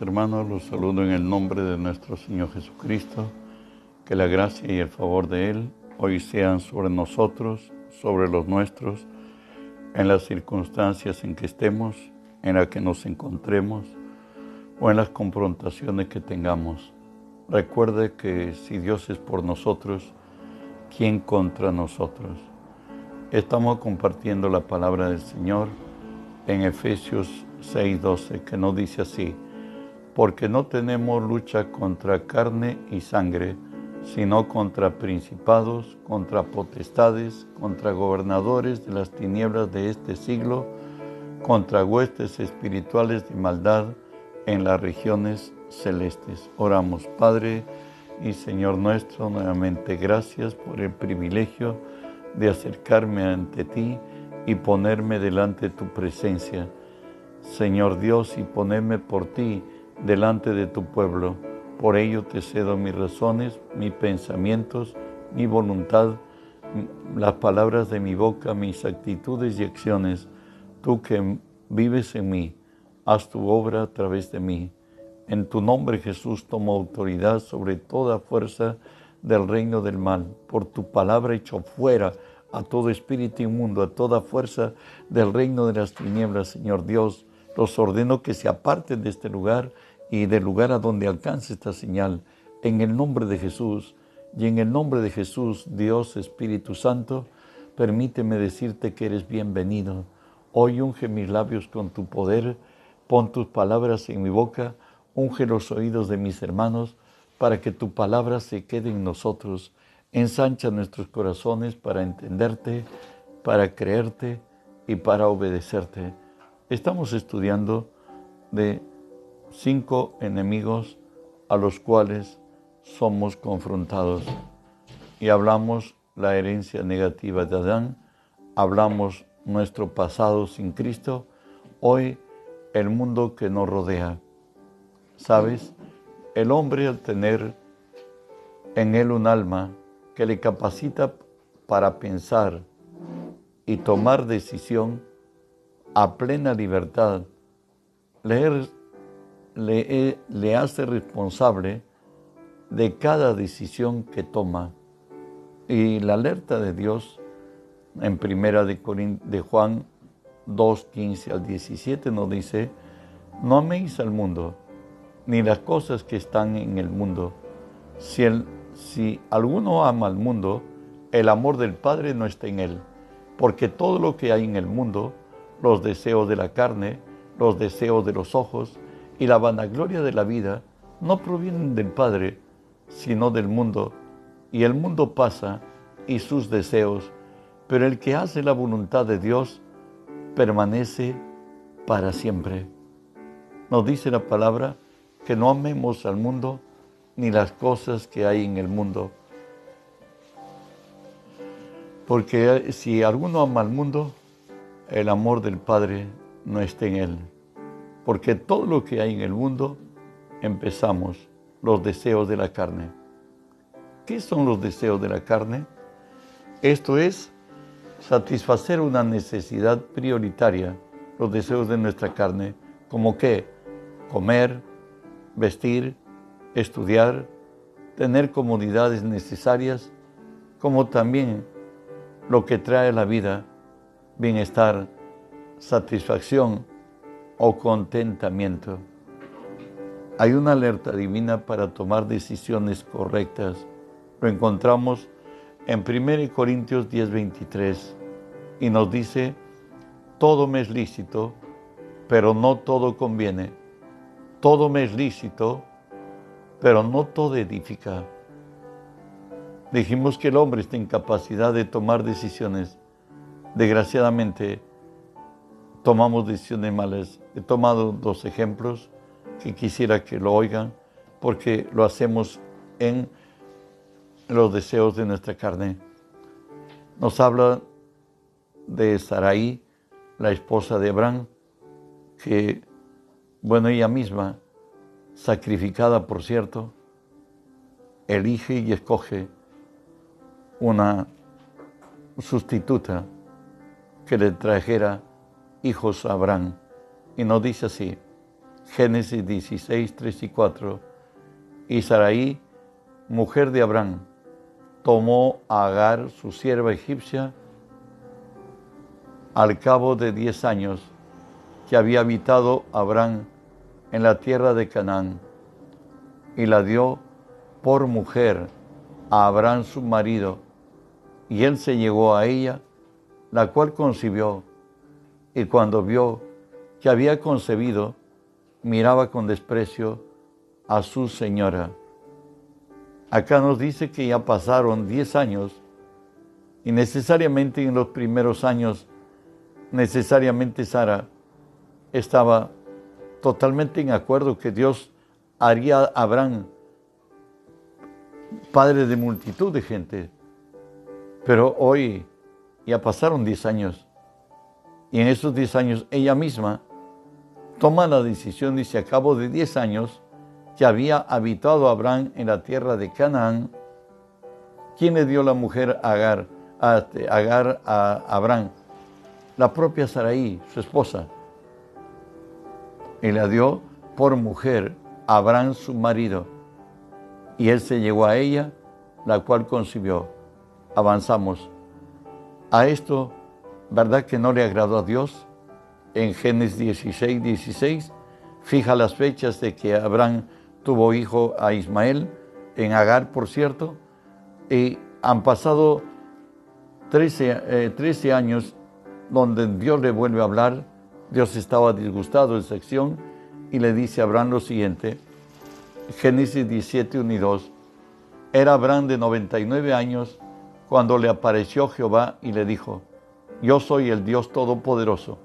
hermanos, los saludo en el nombre de nuestro Señor Jesucristo. Que la gracia y el favor de Él hoy sean sobre nosotros, sobre los nuestros, en las circunstancias en que estemos, en las que nos encontremos o en las confrontaciones que tengamos. Recuerde que si Dios es por nosotros, ¿quién contra nosotros? Estamos compartiendo la palabra del Señor en Efesios 6:12, que nos dice así, porque no tenemos lucha contra carne y sangre, sino contra principados, contra potestades, contra gobernadores de las tinieblas de este siglo, contra huestes espirituales de maldad en las regiones celestes. Oramos, Padre y Señor nuestro, nuevamente gracias por el privilegio de acercarme ante ti y ponerme delante de tu presencia. Señor Dios, y ponerme por ti delante de tu pueblo. Por ello te cedo mis razones, mis pensamientos, mi voluntad, las palabras de mi boca, mis actitudes y acciones. Tú que vives en mí, haz tu obra a través de mí. En tu nombre Jesús tomo autoridad sobre toda fuerza del reino del mal. Por tu palabra hecho fuera a todo espíritu inmundo, a toda fuerza del reino de las tinieblas, Señor Dios. Los ordeno que se aparten de este lugar y del lugar a donde alcance esta señal. En el nombre de Jesús y en el nombre de Jesús, Dios Espíritu Santo, permíteme decirte que eres bienvenido. Hoy unge mis labios con tu poder, pon tus palabras en mi boca, unge los oídos de mis hermanos, para que tu palabra se quede en nosotros Ensancha nuestros corazones para entenderte, para creerte y para obedecerte. Estamos estudiando de cinco enemigos a los cuales somos confrontados. Y hablamos la herencia negativa de Adán, hablamos nuestro pasado sin Cristo, hoy el mundo que nos rodea. ¿Sabes? El hombre al tener en él un alma, que le capacita para pensar y tomar decisión a plena libertad, le, le, le hace responsable de cada decisión que toma. Y la alerta de Dios en primera de, de Juan 2, 15 al 17 nos dice, no améis al mundo, ni las cosas que están en el mundo. Si el si alguno ama al mundo, el amor del Padre no está en él, porque todo lo que hay en el mundo, los deseos de la carne, los deseos de los ojos y la vanagloria de la vida, no provienen del Padre, sino del mundo. Y el mundo pasa y sus deseos, pero el que hace la voluntad de Dios permanece para siempre. Nos dice la palabra que no amemos al mundo, ni las cosas que hay en el mundo. Porque si alguno ama al mundo, el amor del Padre no está en él. Porque todo lo que hay en el mundo, empezamos los deseos de la carne. ¿Qué son los deseos de la carne? Esto es satisfacer una necesidad prioritaria, los deseos de nuestra carne, como que comer, vestir, estudiar, tener comodidades necesarias, como también lo que trae la vida, bienestar, satisfacción o contentamiento. Hay una alerta divina para tomar decisiones correctas. Lo encontramos en 1 Corintios 10:23 y nos dice, todo me es lícito, pero no todo conviene. Todo me es lícito, pero no todo edifica. Dijimos que el hombre está en capacidad de tomar decisiones. Desgraciadamente, tomamos decisiones malas. He tomado dos ejemplos que quisiera que lo oigan, porque lo hacemos en los deseos de nuestra carne. Nos habla de Sarai, la esposa de Abraham, que, bueno, ella misma sacrificada por cierto, elige y escoge una sustituta que le trajera hijos a Abraham. Y nos dice así, Génesis 16, 3 y 4. Y Saraí, mujer de Abraham, tomó a Agar, su sierva egipcia, al cabo de diez años que había habitado Abraham en la tierra de Canaán, y la dio por mujer a Abraham su marido, y él se llegó a ella, la cual concibió, y cuando vio que había concebido, miraba con desprecio a su señora. Acá nos dice que ya pasaron 10 años y necesariamente en los primeros años, necesariamente Sara estaba totalmente en acuerdo que Dios haría a Abraham padre de multitud de gente. Pero hoy ya pasaron 10 años y en esos 10 años ella misma toma la decisión, dice, a cabo de 10 años, que había habitado Abraham en la tierra de Canaán, ¿quién le dio la mujer Agar, a, este, Agar a Abraham? La propia Saraí, su esposa. Y la dio por mujer a Abraham su marido. Y él se llegó a ella, la cual concibió. Avanzamos. A esto, ¿verdad que no le agradó a Dios? En Génesis 16, 16, fija las fechas de que Abraham tuvo hijo a Ismael, en Agar, por cierto, y han pasado 13, 13 eh, años donde Dios le vuelve a hablar, Dios estaba disgustado de esa acción y le dice a Abraham lo siguiente, Génesis 17, 1 y 2, era Abraham de 99 años cuando le apareció Jehová y le dijo, yo soy el Dios Todopoderoso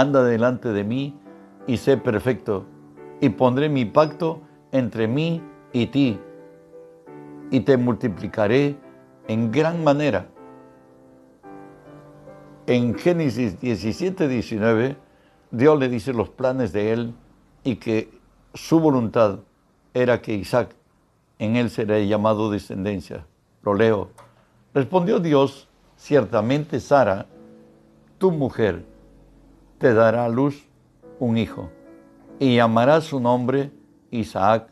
anda delante de mí y sé perfecto, y pondré mi pacto entre mí y ti, y te multiplicaré en gran manera. En Génesis 17, 19, Dios le dice los planes de él y que su voluntad era que Isaac en él será llamado descendencia. Lo leo. Respondió Dios, ciertamente Sara, tu mujer, te dará a luz un hijo, y llamará su nombre Isaac,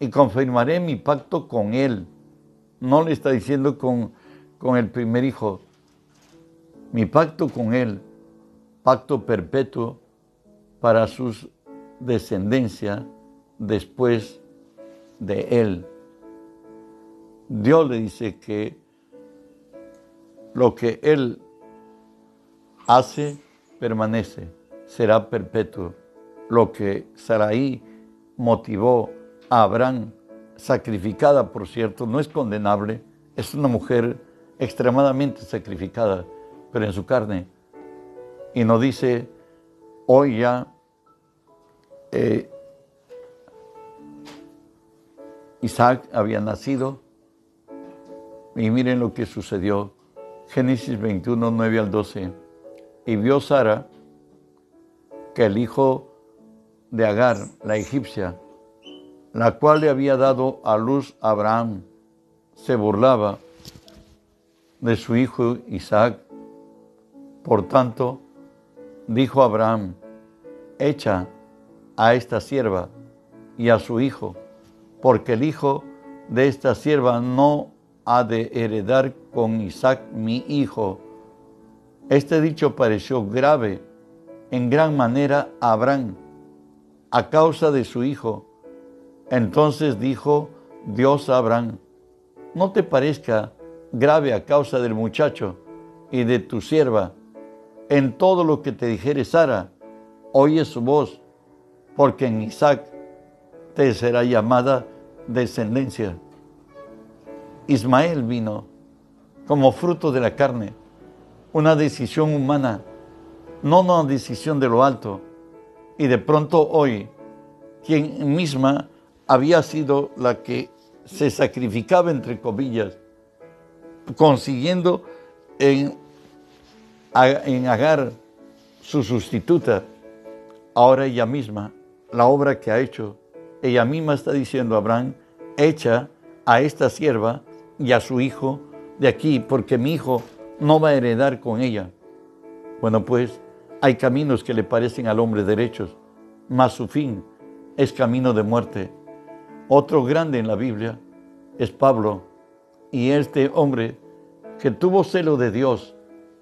y confirmaré mi pacto con él. No le está diciendo con, con el primer hijo, mi pacto con él, pacto perpetuo para sus descendencia después de él. Dios le dice que lo que él hace permanece, será perpetuo. Lo que Saraí motivó a Abraham, sacrificada por cierto, no es condenable, es una mujer extremadamente sacrificada, pero en su carne. Y nos dice, hoy ya eh, Isaac había nacido y miren lo que sucedió. Génesis 21, 9 al 12. Y vio Sara que el hijo de Agar, la egipcia, la cual le había dado a luz a Abraham, se burlaba de su hijo Isaac. Por tanto, dijo Abraham, echa a esta sierva y a su hijo, porque el hijo de esta sierva no ha de heredar con Isaac mi hijo. Este dicho pareció grave en gran manera a Abraham a causa de su hijo. Entonces dijo Dios a Abraham, no te parezca grave a causa del muchacho y de tu sierva. En todo lo que te dijere Sara, oye su voz, porque en Isaac te será llamada descendencia. Ismael vino como fruto de la carne una decisión humana, no una decisión de lo alto. Y de pronto hoy, quien misma había sido la que se sacrificaba, entre comillas, consiguiendo en, en Agar su sustituta, ahora ella misma, la obra que ha hecho, ella misma está diciendo a Abraham, echa a esta sierva y a su hijo de aquí, porque mi hijo no va a heredar con ella. Bueno, pues hay caminos que le parecen al hombre derechos, mas su fin es camino de muerte. Otro grande en la Biblia es Pablo, y este hombre que tuvo celo de Dios,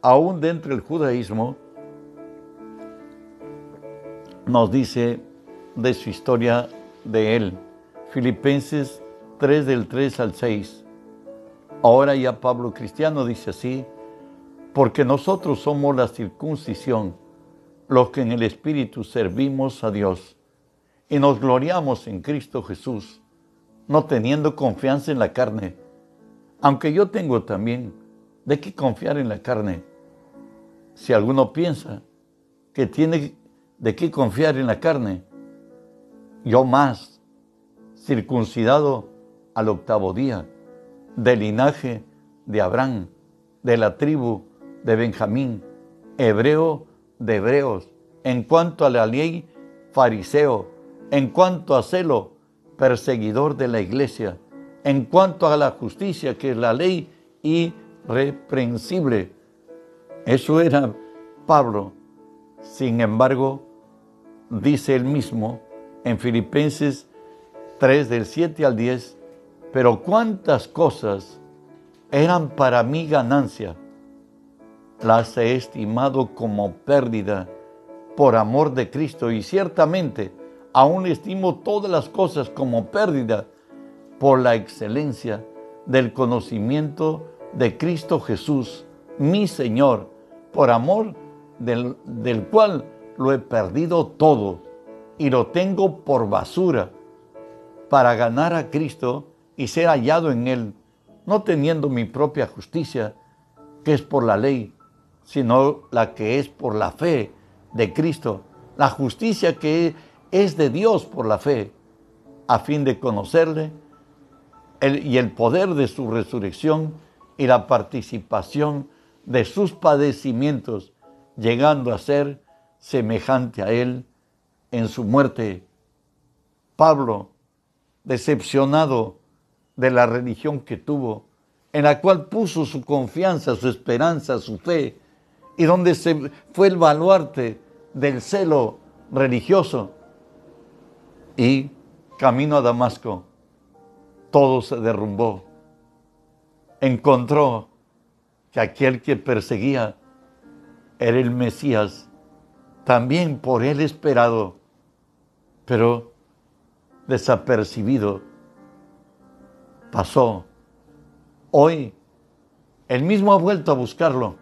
aún dentro del judaísmo, nos dice de su historia de él. Filipenses 3 del 3 al 6. Ahora ya Pablo cristiano dice así, porque nosotros somos la circuncisión, los que en el Espíritu servimos a Dios y nos gloriamos en Cristo Jesús, no teniendo confianza en la carne, aunque yo tengo también de qué confiar en la carne. Si alguno piensa que tiene de qué confiar en la carne, yo más, circuncidado al octavo día, del linaje de Abraham, de la tribu de Benjamín, hebreo de hebreos, en cuanto a la ley, fariseo, en cuanto a celo, perseguidor de la iglesia, en cuanto a la justicia, que es la ley irreprensible. Eso era Pablo. Sin embargo, dice él mismo en Filipenses 3 del 7 al 10, pero cuántas cosas eran para mí ganancia las he estimado como pérdida por amor de Cristo y ciertamente aún estimo todas las cosas como pérdida por la excelencia del conocimiento de Cristo Jesús, mi Señor, por amor del, del cual lo he perdido todo y lo tengo por basura para ganar a Cristo y ser hallado en Él, no teniendo mi propia justicia, que es por la ley, sino la que es por la fe de Cristo, la justicia que es de Dios por la fe, a fin de conocerle y el poder de su resurrección y la participación de sus padecimientos, llegando a ser semejante a él en su muerte. Pablo, decepcionado de la religión que tuvo, en la cual puso su confianza, su esperanza, su fe, y donde se fue el baluarte del celo religioso. Y camino a Damasco, todo se derrumbó. Encontró que aquel que perseguía era el Mesías, también por él esperado, pero desapercibido. Pasó. Hoy, él mismo ha vuelto a buscarlo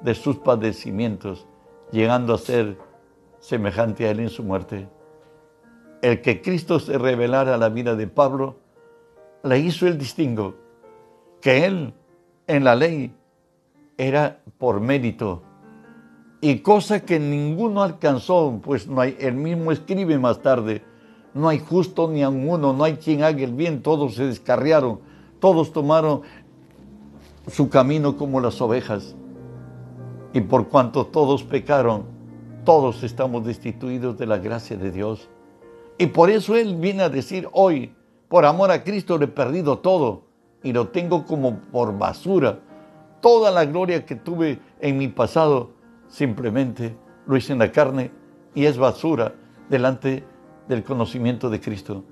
de sus padecimientos, llegando a ser semejante a él en su muerte. El que Cristo se revelara a la vida de Pablo, le hizo el distingo, que él en la ley era por mérito, y cosa que ninguno alcanzó, pues no hay, él mismo escribe más tarde, no hay justo ni a uno, no hay quien haga el bien, todos se descarriaron, todos tomaron su camino como las ovejas. Y por cuanto todos pecaron, todos estamos destituidos de la gracia de Dios. Y por eso Él viene a decir hoy, por amor a Cristo le he perdido todo y lo tengo como por basura. Toda la gloria que tuve en mi pasado, simplemente lo hice en la carne y es basura delante del conocimiento de Cristo.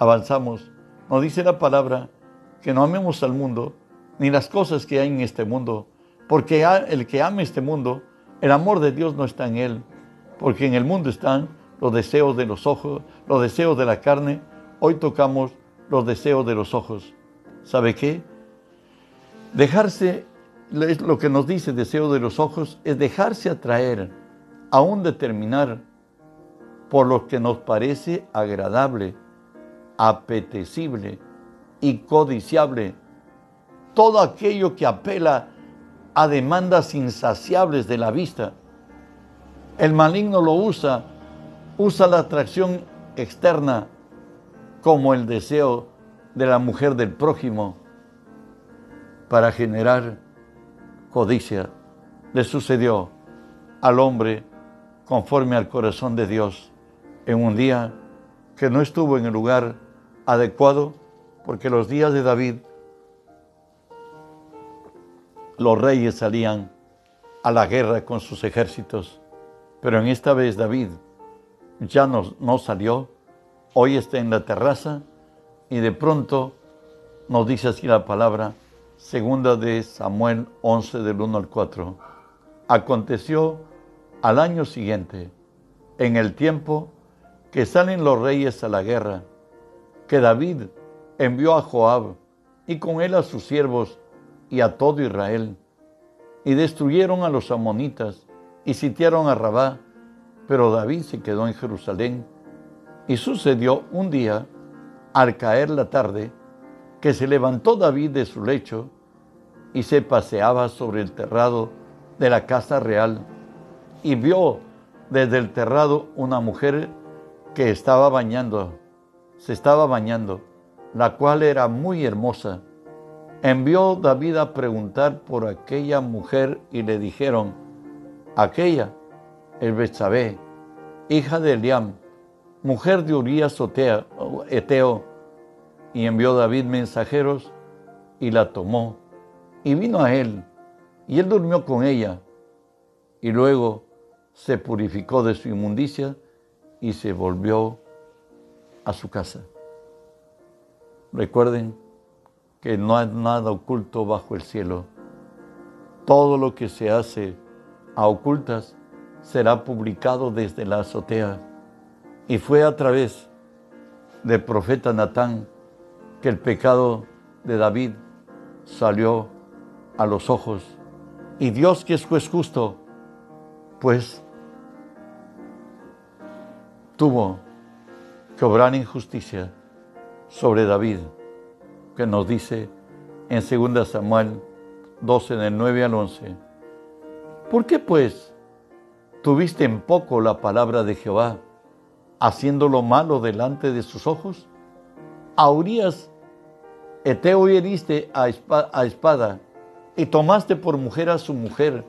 Avanzamos. Nos dice la palabra que no amemos al mundo ni las cosas que hay en este mundo porque el que ama este mundo, el amor de Dios no está en él. Porque en el mundo están los deseos de los ojos, los deseos de la carne. Hoy tocamos los deseos de los ojos. ¿Sabe qué? Dejarse, lo que nos dice deseo de los ojos, es dejarse atraer a un determinar por lo que nos parece agradable, apetecible y codiciable. Todo aquello que apela a demandas insaciables de la vista. El maligno lo usa, usa la atracción externa como el deseo de la mujer del prójimo para generar codicia. Le sucedió al hombre conforme al corazón de Dios en un día que no estuvo en el lugar adecuado porque los días de David los reyes salían a la guerra con sus ejércitos, pero en esta vez David ya no, no salió, hoy está en la terraza y de pronto nos dice así la palabra, segunda de Samuel 11 del 1 al 4. Aconteció al año siguiente, en el tiempo que salen los reyes a la guerra, que David envió a Joab y con él a sus siervos y a todo Israel, y destruyeron a los amonitas y sitiaron a Rabá, pero David se quedó en Jerusalén. Y sucedió un día, al caer la tarde, que se levantó David de su lecho y se paseaba sobre el terrado de la casa real y vio desde el terrado una mujer que estaba bañando, se estaba bañando, la cual era muy hermosa. Envió David a preguntar por aquella mujer y le dijeron, aquella, el Betsabé, hija de Eliam, mujer de Urías Eteo, y envió David mensajeros y la tomó. Y vino a él y él durmió con ella. Y luego se purificó de su inmundicia y se volvió a su casa. Recuerden que no hay nada oculto bajo el cielo. Todo lo que se hace a ocultas será publicado desde la azotea. Y fue a través del profeta Natán que el pecado de David salió a los ojos. Y Dios que es justo, pues tuvo que obrar injusticia sobre David, que nos dice en 2 Samuel 12, del 9 al 11. ¿Por qué pues tuviste en poco la palabra de Jehová, haciendo lo malo delante de sus ojos? A Urias, Eteo heriste a espada, y tomaste por mujer a su mujer,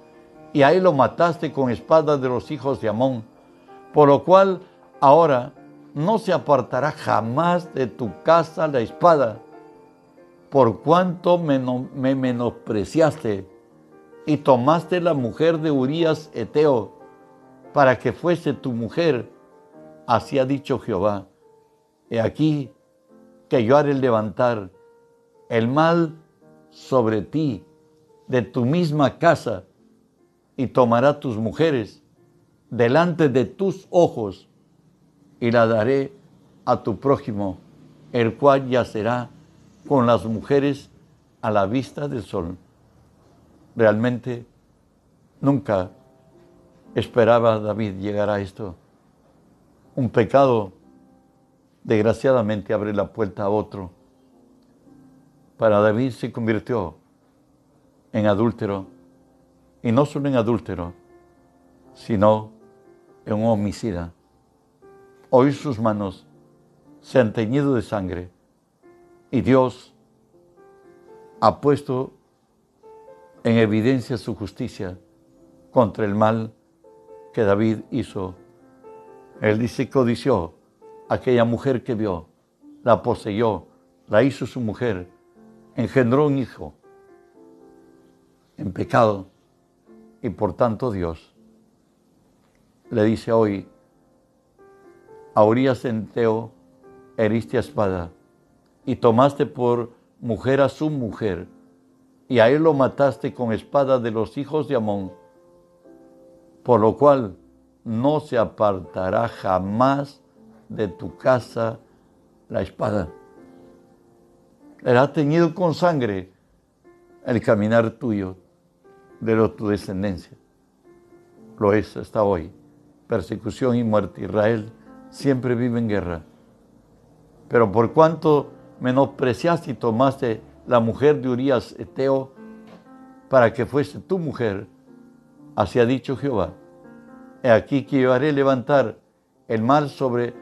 y ahí lo mataste con espada de los hijos de Amón, por lo cual ahora no se apartará jamás de tu casa la espada, por cuanto me, menospreciaste y tomaste la mujer de Urías Eteo para que fuese tu mujer. Así ha dicho Jehová. He aquí que yo haré levantar el mal sobre ti de tu misma casa y tomará tus mujeres delante de tus ojos y la daré a tu prójimo, el cual yacerá con las mujeres a la vista del sol. Realmente nunca esperaba David llegar a esto. Un pecado, desgraciadamente, abre la puerta a otro. Para David se convirtió en adúltero, y no solo en adúltero, sino en un homicida. Hoy sus manos se han teñido de sangre y Dios ha puesto en evidencia su justicia contra el mal que David hizo. Él dice, codició aquella mujer que vio, la poseyó, la hizo su mujer, engendró un hijo en pecado y por tanto Dios le dice hoy, a Urias Enteo heriste a espada y tomaste por mujer a su mujer y a él lo mataste con espada de los hijos de Amón, por lo cual no se apartará jamás de tu casa la espada. Será teñido con sangre el caminar tuyo de tu descendencia. Lo es hasta hoy. Persecución y muerte. Israel siempre vive en guerra. Pero por cuanto menospreciaste y tomaste la mujer de Urias Eteo para que fuese tu mujer, así ha dicho Jehová, He aquí que yo haré levantar el mal sobre,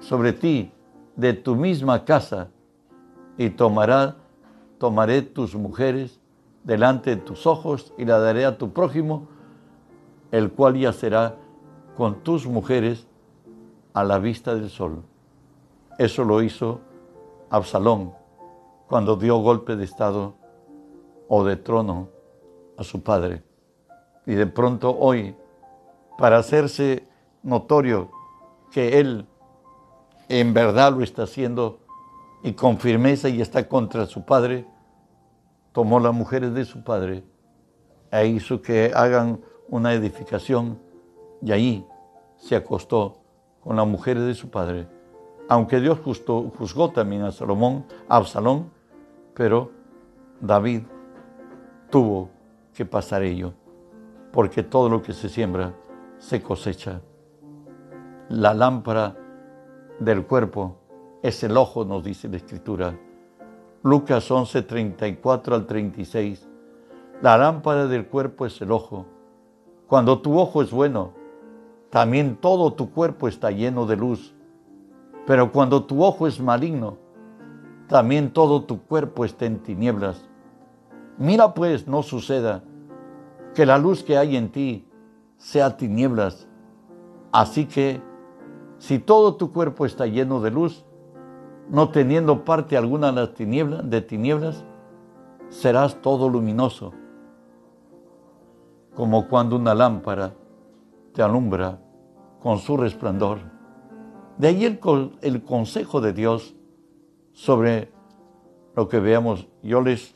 sobre ti de tu misma casa y tomará, tomaré tus mujeres delante de tus ojos y la daré a tu prójimo, el cual yacerá con tus mujeres a la vista del sol. Eso lo hizo Absalón cuando dio golpe de estado o de trono a su padre. Y de pronto hoy, para hacerse notorio que él en verdad lo está haciendo y con firmeza y está contra su padre, tomó las mujeres de su padre e hizo que hagan una edificación y ahí se acostó con las mujeres de su padre. Aunque Dios juzgó también a Salomón, a Absalón, pero David tuvo que pasar ello, porque todo lo que se siembra se cosecha. La lámpara del cuerpo es el ojo, nos dice la Escritura. Lucas 11, 34 al 36. La lámpara del cuerpo es el ojo. Cuando tu ojo es bueno, también todo tu cuerpo está lleno de luz. Pero cuando tu ojo es maligno, también todo tu cuerpo está en tinieblas. Mira pues, no suceda que la luz que hay en ti sea tinieblas. Así que, si todo tu cuerpo está lleno de luz, no teniendo parte alguna de las tinieblas, de tinieblas, serás todo luminoso, como cuando una lámpara te alumbra con su resplandor. De ahí el, consejo de Dios sobre lo que veamos. Yo les,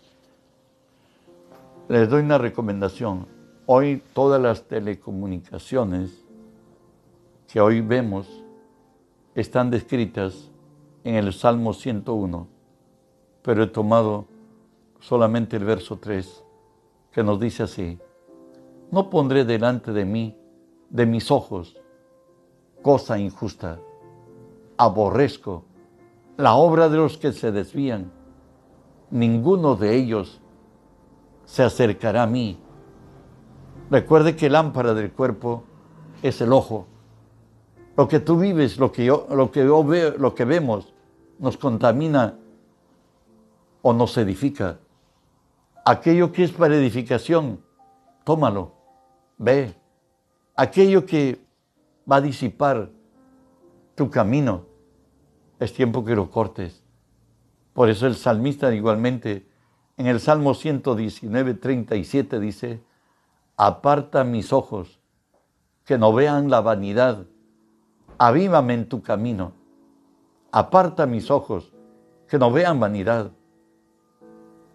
les doy una recomendación. Hoy todas las telecomunicaciones que hoy vemos están descritas en el Salmo 101, pero he tomado solamente el verso 3, que nos dice así, no pondré delante de mí, de mis ojos, cosa injusta, aborrezco la obra de los que se desvían, ninguno de ellos se acercará a mí. Recuerde que lámpara del cuerpo es el ojo. Lo que tú vives, lo que yo, lo que yo veo, lo que vemos, nos contamina o nos edifica. Aquello que es para edificación, tómalo, ve. Aquello que va a disipar tu camino, es tiempo que lo cortes. Por eso el salmista igualmente en el Salmo 119, 37 dice, aparta mis ojos, que no vean la vanidad, avívame en tu camino aparta mis ojos, que no vean vanidad.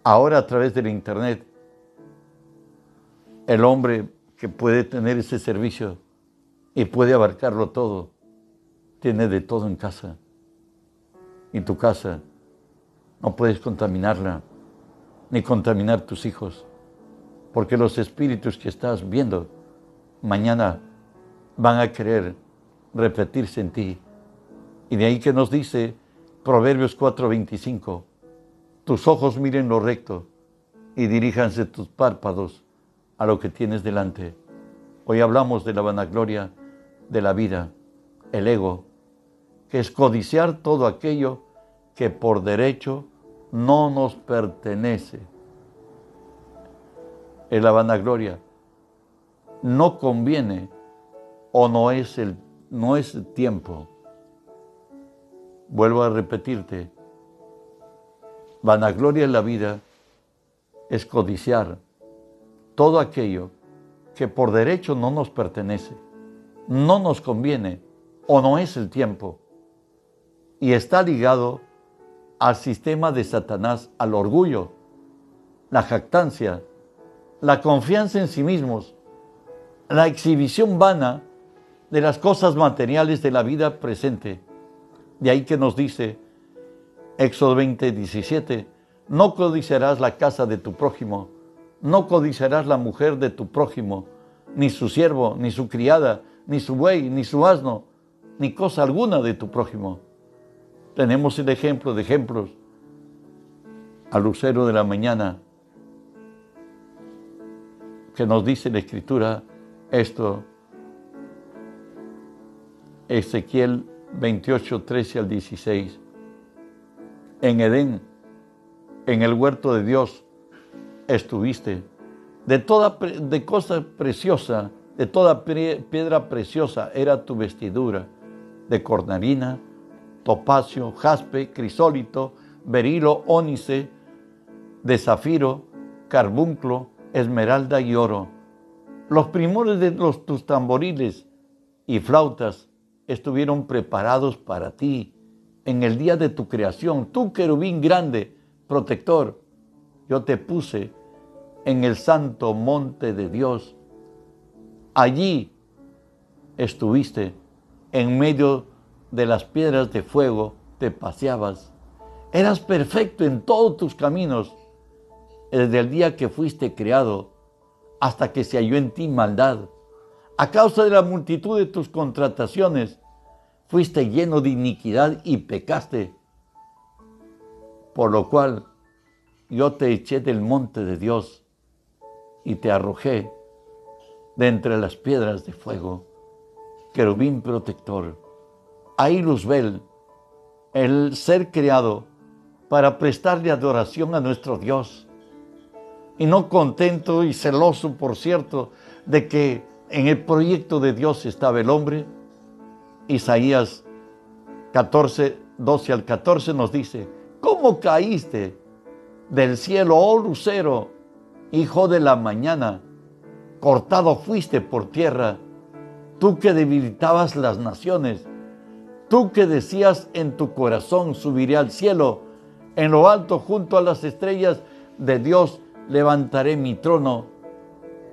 Ahora a través del Internet, el hombre que puede tener ese servicio y puede abarcarlo todo, tiene de todo en casa. Y tu casa no puedes contaminarla, ni contaminar tus hijos, porque los espíritus que estás viendo mañana van a querer repetirse en ti y de ahí que nos dice Proverbios 4:25, tus ojos miren lo recto y diríjanse tus párpados a lo que tienes delante. Hoy hablamos de la vanagloria de la vida, el ego, es codiciar todo aquello que por derecho no nos pertenece. Es la vanagloria. No conviene o no es el, no es el tiempo Vuelvo a repetirte, vanagloria en la vida es codiciar todo aquello que por derecho no nos pertenece, no nos conviene o no es el tiempo y está ligado al sistema de Satanás, al orgullo, la jactancia, la confianza en sí mismos, la exhibición vana de las cosas materiales de la vida presente de ahí que nos dice Éxodo 20, 17, no codiciarás la casa de tu prójimo, no codiciarás la mujer de tu prójimo, ni su siervo, ni su criada, ni su buey, ni su asno, ni cosa alguna de tu prójimo. Tenemos el ejemplo de ejemplos. Al lucero de la mañana, que nos dice la Escritura esto, Ezequiel 28, 13 al 16. En Edén, en el huerto de Dios, estuviste. De toda de cosa preciosa, de toda piedra preciosa era tu vestidura, de cornalina, topacio, jaspe, crisólito, berilo, ónice, de zafiro, carbunclo, esmeralda y oro. Los primores de los, tus tamboriles y flautas estuvieron preparados para ti en el día de tu creación. Tú, querubín grande, protector, yo te puse en el santo monte de Dios. Allí estuviste en medio de las piedras de fuego, te paseabas. Eras perfecto en todos tus caminos desde el día que fuiste creado hasta que se halló en ti maldad. A causa de la multitud de tus contrataciones, fuiste lleno de iniquidad y pecaste. Por lo cual yo te eché del monte de Dios y te arrojé de entre las piedras de fuego, querubín protector. Ahí Luzbel, el ser creado para prestarle adoración a nuestro Dios. Y no contento y celoso, por cierto, de que en el proyecto de Dios estaba el hombre, Isaías 14, 12 al 14 nos dice, ¿cómo caíste del cielo, oh lucero, hijo de la mañana? Cortado fuiste por tierra, tú que debilitabas las naciones, tú que decías en tu corazón, subiré al cielo, en lo alto junto a las estrellas de Dios levantaré mi trono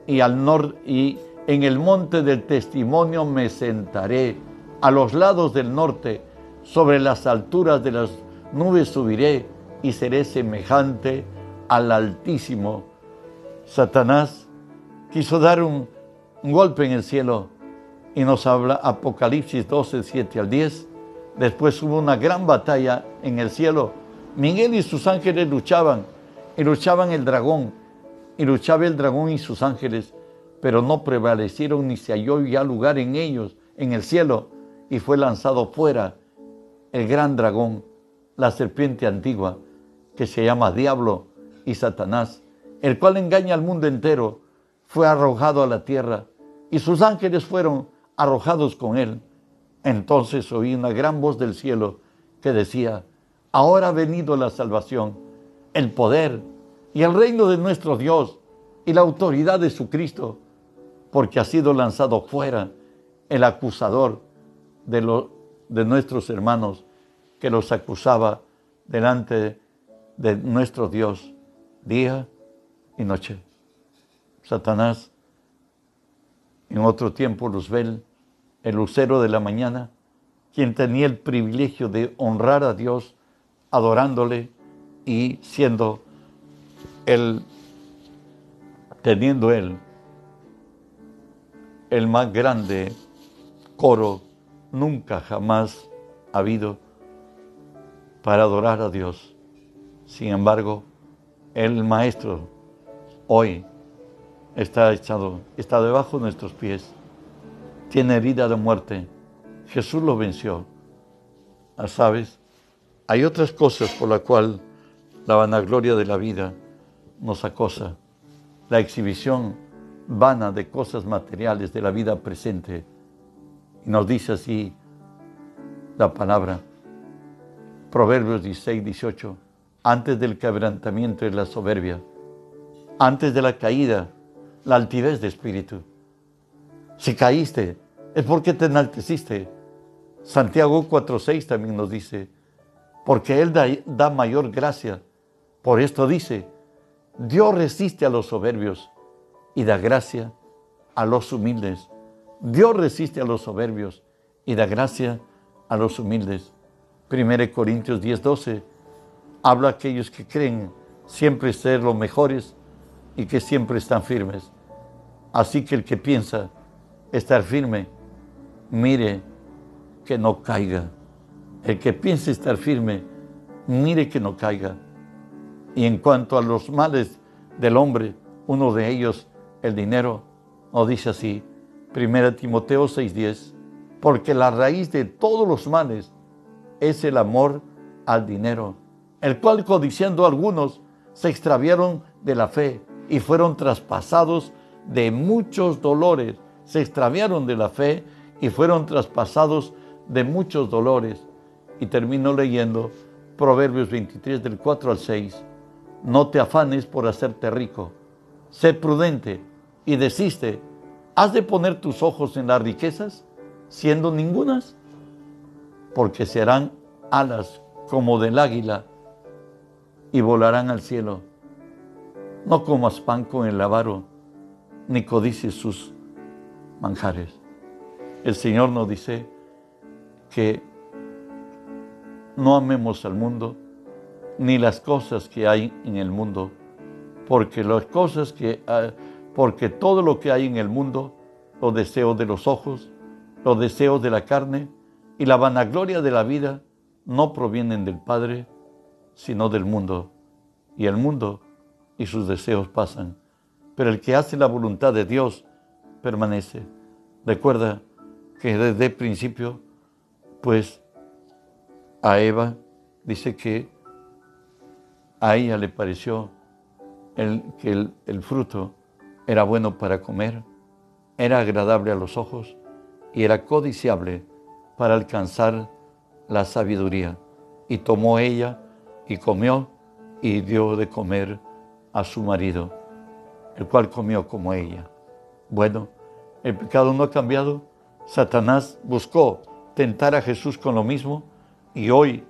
y al norte y en el monte del testimonio me sentaré a los lados del norte, sobre las alturas de las nubes subiré y seré semejante al Altísimo. Satanás quiso dar un, golpe en el cielo y nos habla Apocalipsis 12, 7 al 10. Después hubo una gran batalla en el cielo. Miguel y sus ángeles luchaban y luchaban el dragón y luchaba el dragón y sus ángeles, pero no prevalecieron ni se halló ya lugar en ellos en el cielo y fue lanzado fuera el gran dragón, la serpiente antigua, que se llama Diablo y Satanás, el cual engaña al mundo entero, fue arrojado a la tierra y sus ángeles fueron arrojados con él. Entonces oí una gran voz del cielo que decía, ahora ha venido la salvación, el poder y el reino de nuestro Dios y la autoridad de su Cristo, porque ha sido lanzado fuera el acusador de, de nuestros hermanos que los acusaba delante de nuestro Dios día y noche. Satanás, en otro tiempo Luzbel, el lucero de la mañana, quien tenía el privilegio de honrar a Dios adorándole y siendo él, teniendo él el más grande coro nunca jamás ha habido para adorar a Dios. Sin embargo, el Maestro hoy está echado, está debajo de nuestros pies, tiene herida de muerte. Jesús lo venció. Ah, ¿Sabes? Hay otras cosas por las cuales la vanagloria de la vida nos acosa. La exhibición vana de cosas materiales de la vida presente y nos dice así la palabra. Proverbios 16, 18. Antes del quebrantamiento es la soberbia. Antes de la caída, la altivez de espíritu. Si caíste, es porque te enalteciste. Santiago 4.6 también nos dice, porque Él da, mayor gracia. Por esto dice, Dios resiste a los soberbios y da gracia a los humildes. Dios resiste a los soberbios y da gracia a los humildes. 1 Corintios 10, 12 habla a aquellos que creen siempre ser los mejores y que siempre están firmes. Así que el que piensa estar firme, mire que no caiga. El que piensa estar firme, mire que no caiga. Y en cuanto a los males del hombre, uno de ellos, el dinero, nos dice así, 1 Timoteo 6:10, porque la raíz de todos los males es el amor al dinero, el cual codiciando algunos se extraviaron de la fe y fueron traspasados de muchos dolores, se extraviaron de la fe y fueron traspasados de muchos dolores. Y termino leyendo Proverbios 23 del 4 al 6. No te afanes por hacerte rico, sé prudente y desiste. ¿Has de poner tus ojos en las riquezas, siendo ningunas? Porque serán alas como del águila y volarán al cielo. No comas pan con el avaro, ni codices sus manjares. El Señor nos dice que no amemos al mundo ni las cosas que hay en el mundo, porque las cosas que porque todo lo que hay en el mundo, los deseos de los ojos, los deseos de la carne y la vanagloria de la vida no provienen del Padre, sino del mundo. Y el mundo y sus deseos pasan, pero el que hace la voluntad de Dios permanece. Recuerda que desde el principio, pues a Eva dice que a ella le pareció el, que el, el fruto era bueno para comer, era agradable a los ojos y era codiciable para alcanzar la sabiduría. Y tomó ella y comió y dio de comer a su marido, el cual comió como ella. Bueno, el pecado no ha cambiado. Satanás buscó tentar a Jesús con lo mismo y hoy,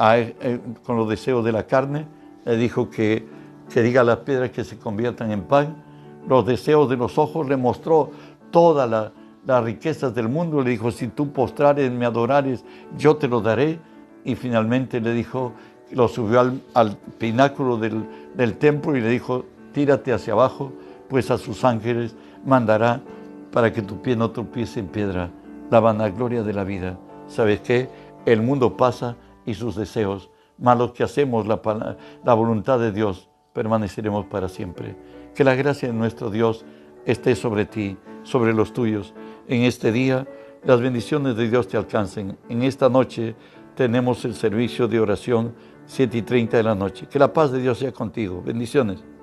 eh, con los deseos de la carne, le dijo que, que diga a las piedras que se conviertan en pan. Los deseos de los ojos le mostró todas las riquezas del mundo. Le dijo, si tú postrares, me adorares, yo te lo daré. Y finalmente le dijo, lo subió al, pináculo del, del templo y le dijo, tírate hacia abajo, pues a sus ángeles mandará para que tu pie no tropiece en piedra. La vanagloria de la vida. ¿Sabes qué? El mundo pasa y sus deseos, malos que hacemos la, la voluntad de Dios, permaneceremos para siempre. Que la gracia de nuestro Dios esté sobre ti, sobre los tuyos. En este día, las bendiciones de Dios te alcancen. En esta noche tenemos el servicio de oración 7 y 30 de la noche. Que la paz de Dios sea contigo. Bendiciones.